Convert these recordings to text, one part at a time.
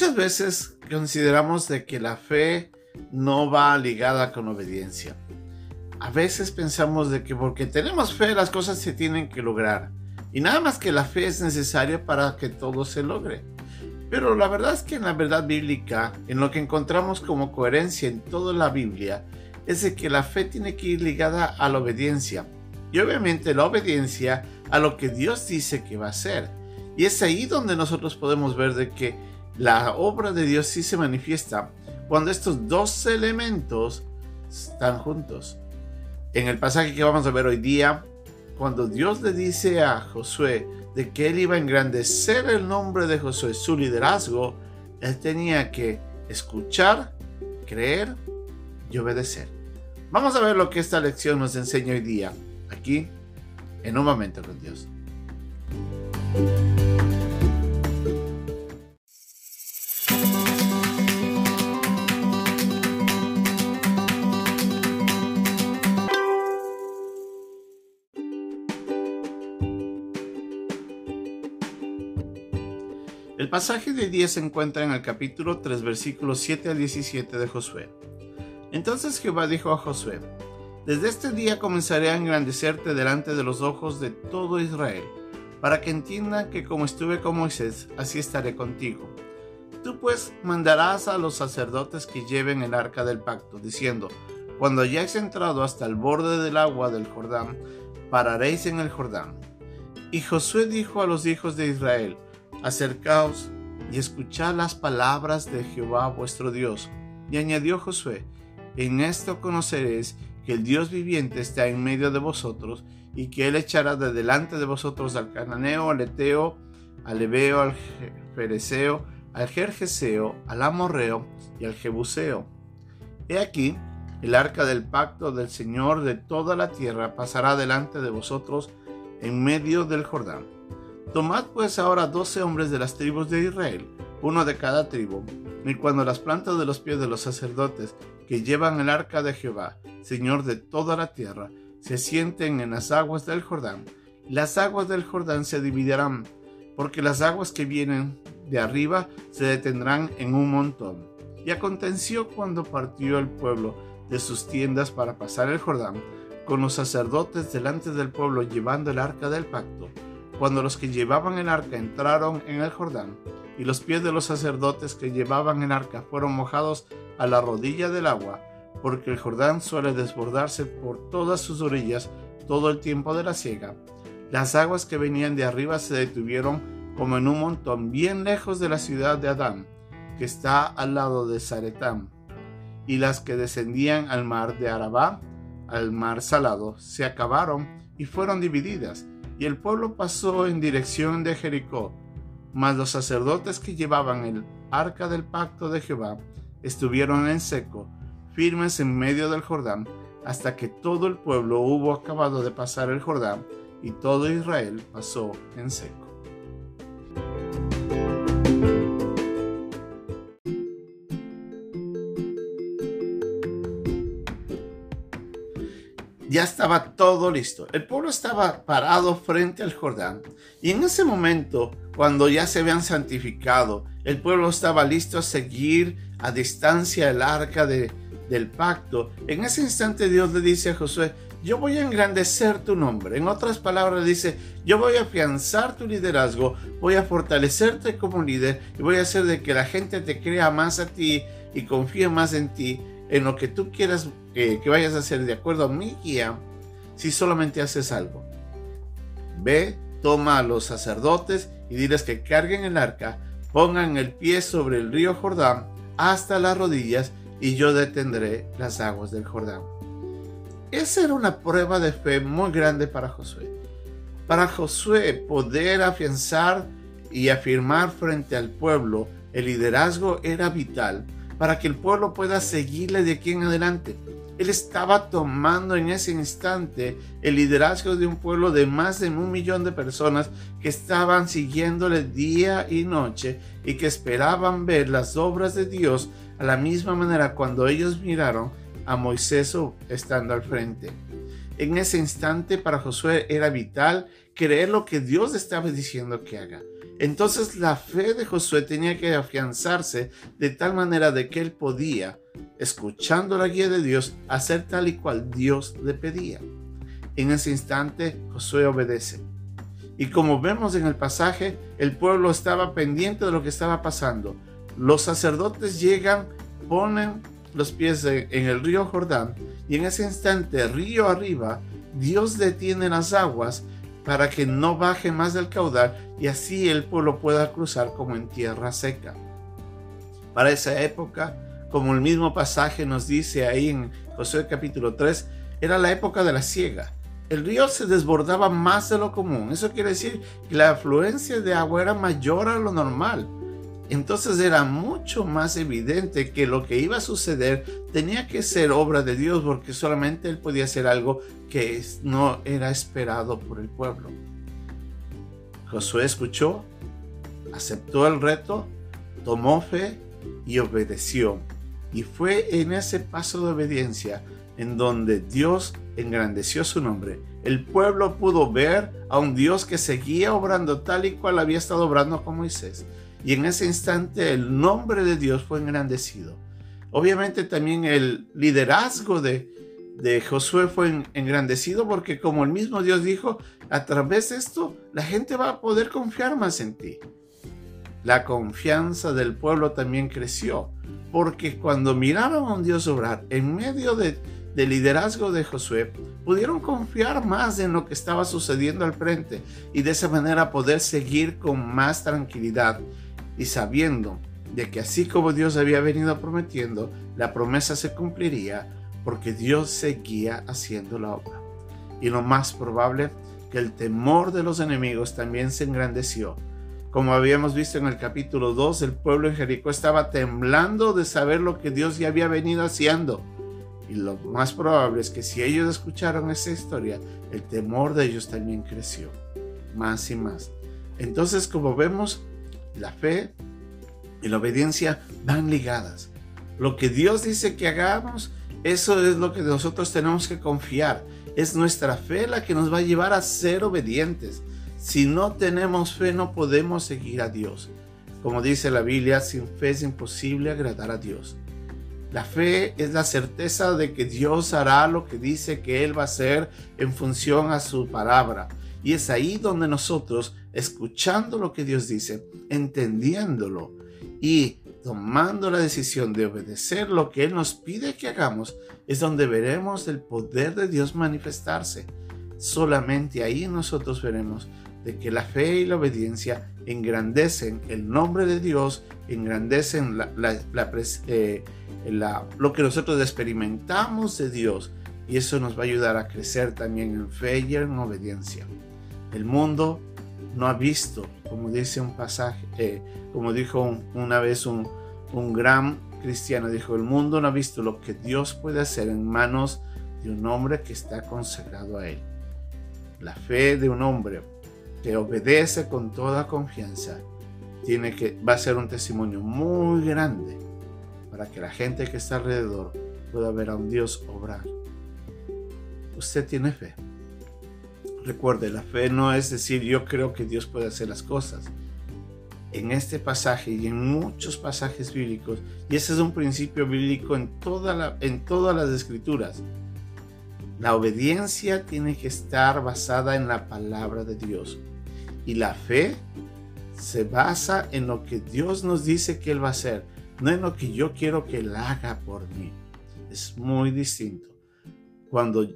Muchas veces consideramos de que la fe no va ligada con obediencia. A veces pensamos de que porque tenemos fe las cosas se tienen que lograr. Y nada más que la fe es necesaria para que todo se logre. Pero la verdad es que en la verdad bíblica, en lo que encontramos como coherencia en toda la Biblia, es de que la fe tiene que ir ligada a la obediencia. Y obviamente la obediencia a lo que Dios dice que va a hacer. Y es ahí donde nosotros podemos ver de que la obra de Dios sí se manifiesta cuando estos dos elementos están juntos. En el pasaje que vamos a ver hoy día, cuando Dios le dice a Josué de que él iba a engrandecer el nombre de Josué, su liderazgo, él tenía que escuchar, creer y obedecer. Vamos a ver lo que esta lección nos enseña hoy día, aquí, en un momento con Dios. El pasaje de 10 se encuentra en el capítulo 3, versículos 7 al 17 de Josué. Entonces Jehová dijo a Josué, Desde este día comenzaré a engrandecerte delante de los ojos de todo Israel, para que entiendan que como estuve con Moisés, así estaré contigo. Tú pues mandarás a los sacerdotes que lleven el arca del pacto, diciendo, Cuando hayáis entrado hasta el borde del agua del Jordán, pararéis en el Jordán. Y Josué dijo a los hijos de Israel, Acercaos y escuchad las palabras de Jehová vuestro Dios. Y añadió Josué, en esto conoceréis que el Dios viviente está en medio de vosotros, y que él echará de delante de vosotros al cananeo, al eteo, al ebeo, al fereceo, al jerjeseo, al amorreo y al jebuseo. He aquí, el arca del pacto del Señor de toda la tierra pasará delante de vosotros en medio del Jordán Tomad pues ahora doce hombres de las tribus de Israel, uno de cada tribu, y cuando las plantas de los pies de los sacerdotes que llevan el arca de Jehová, Señor de toda la tierra, se sienten en las aguas del Jordán, las aguas del Jordán se dividirán, porque las aguas que vienen de arriba se detendrán en un montón. Y aconteció cuando partió el pueblo de sus tiendas para pasar el Jordán, con los sacerdotes delante del pueblo llevando el arca del pacto, cuando los que llevaban el arca entraron en el Jordán, y los pies de los sacerdotes que llevaban el arca fueron mojados a la rodilla del agua, porque el Jordán suele desbordarse por todas sus orillas todo el tiempo de la siega, las aguas que venían de arriba se detuvieron como en un montón bien lejos de la ciudad de Adán, que está al lado de Zaretán, y las que descendían al mar de Arabá, al mar salado, se acabaron y fueron divididas, y el pueblo pasó en dirección de Jericó. Mas los sacerdotes que llevaban el arca del pacto de Jehová estuvieron en seco, firmes en medio del Jordán, hasta que todo el pueblo hubo acabado de pasar el Jordán, y todo Israel pasó en seco. Ya estaba todo listo. El pueblo estaba parado frente al Jordán. Y en ese momento, cuando ya se habían santificado, el pueblo estaba listo a seguir a distancia el arca de, del pacto. En ese instante Dios le dice a Josué, yo voy a engrandecer tu nombre. En otras palabras dice, yo voy a afianzar tu liderazgo, voy a fortalecerte como líder y voy a hacer de que la gente te crea más a ti y confíe más en ti en lo que tú quieras que vayas a hacer de acuerdo a mi guía si solamente haces algo. Ve, toma a los sacerdotes y diles que carguen el arca, pongan el pie sobre el río Jordán hasta las rodillas y yo detendré las aguas del Jordán. Esa era una prueba de fe muy grande para Josué. Para Josué poder afianzar y afirmar frente al pueblo el liderazgo era vital para que el pueblo pueda seguirle de aquí en adelante. Él estaba tomando en ese instante el liderazgo de un pueblo de más de un millón de personas que estaban siguiéndole día y noche y que esperaban ver las obras de Dios a la misma manera cuando ellos miraron a Moisés estando al frente. En ese instante para Josué era vital creer lo que Dios estaba diciendo que haga. Entonces la fe de Josué tenía que afianzarse de tal manera de que él podía, escuchando la guía de Dios, hacer tal y cual Dios le pedía. En ese instante Josué obedece. Y como vemos en el pasaje, el pueblo estaba pendiente de lo que estaba pasando. Los sacerdotes llegan, ponen los pies en el río Jordán y en ese instante, río arriba, Dios detiene las aguas para que no baje más del caudal y así el pueblo pueda cruzar como en tierra seca. Para esa época, como el mismo pasaje nos dice ahí en Josué capítulo 3, era la época de la siega. El río se desbordaba más de lo común. Eso quiere decir que la afluencia de agua era mayor a lo normal. Entonces era mucho más evidente que lo que iba a suceder tenía que ser obra de Dios porque solamente Él podía hacer algo que no era esperado por el pueblo. Josué escuchó, aceptó el reto, tomó fe y obedeció. Y fue en ese paso de obediencia en donde Dios engrandeció su nombre. El pueblo pudo ver a un Dios que seguía obrando tal y cual había estado obrando con Moisés y en ese instante el nombre de Dios fue engrandecido. Obviamente también el liderazgo de, de Josué fue engrandecido porque como el mismo Dios dijo, a través de esto la gente va a poder confiar más en ti. La confianza del pueblo también creció porque cuando miraron a un Dios obrar en medio de, del liderazgo de Josué, pudieron confiar más en lo que estaba sucediendo al frente y de esa manera poder seguir con más tranquilidad y sabiendo de que así como Dios había venido prometiendo, la promesa se cumpliría porque Dios seguía haciendo la obra. Y lo más probable, que el temor de los enemigos también se engrandeció. Como habíamos visto en el capítulo 2, el pueblo en Jericó estaba temblando de saber lo que Dios ya había venido haciendo. Y lo más probable es que si ellos escucharon esa historia, el temor de ellos también creció, más y más. Entonces, como vemos, la fe y la obediencia van ligadas. Lo que Dios dice que hagamos, eso es lo que nosotros tenemos que confiar. Es nuestra fe la que nos va a llevar a ser obedientes. Si no tenemos fe, no podemos seguir a Dios. Como dice la Biblia, sin fe es imposible agradar a Dios. La fe es la certeza de que Dios hará lo que dice que Él va a hacer en función a su palabra. Y es ahí donde nosotros, escuchando lo que Dios dice, entendiéndolo y tomando la decisión de obedecer lo que Él nos pide que hagamos, es donde veremos el poder de Dios manifestarse. Solamente ahí nosotros veremos de que la fe y la obediencia engrandecen el nombre de Dios, engrandecen eh, lo que nosotros experimentamos de Dios y eso nos va a ayudar a crecer también en fe y en obediencia. El mundo no ha visto, como dice un pasaje, eh, como dijo una vez un, un gran cristiano, dijo, el mundo no ha visto lo que Dios puede hacer en manos de un hombre que está consagrado a Él. La fe de un hombre que obedece con toda confianza tiene que, va a ser un testimonio muy grande para que la gente que está alrededor pueda ver a un Dios obrar. Usted tiene fe. Recuerde, la fe no es decir yo creo que Dios puede hacer las cosas. En este pasaje y en muchos pasajes bíblicos, y ese es un principio bíblico en, toda en todas las escrituras, la obediencia tiene que estar basada en la palabra de Dios. Y la fe se basa en lo que Dios nos dice que Él va a hacer, no en lo que yo quiero que Él haga por mí. Es muy distinto. Cuando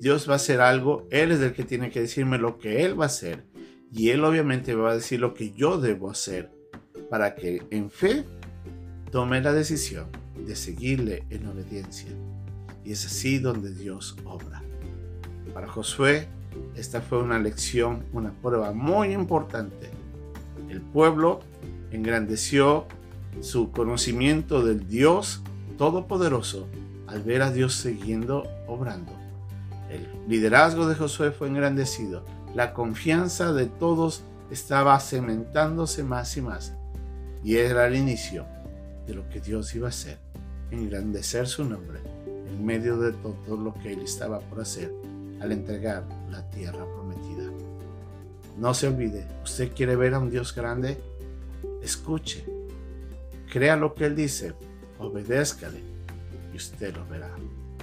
Dios va a hacer algo, Él es el que tiene que decirme lo que Él va a hacer. Y Él obviamente va a decir lo que yo debo hacer para que en fe tome la decisión de seguirle en obediencia. Y es así donde Dios obra. Para Josué, esta fue una lección, una prueba muy importante. El pueblo engrandeció su conocimiento del Dios Todopoderoso al ver a Dios siguiendo obrando. El liderazgo de Josué fue engrandecido. La confianza de todos estaba cementándose más y más. Y era el inicio de lo que Dios iba a hacer, engrandecer su nombre en medio de todo lo que él estaba por hacer al entregar la tierra prometida. No se olvide, usted quiere ver a un Dios grande, escuche, crea lo que Él dice, obedézcale y usted lo verá.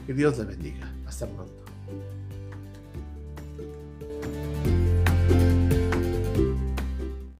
Que Dios le bendiga. Hasta pronto. thank you.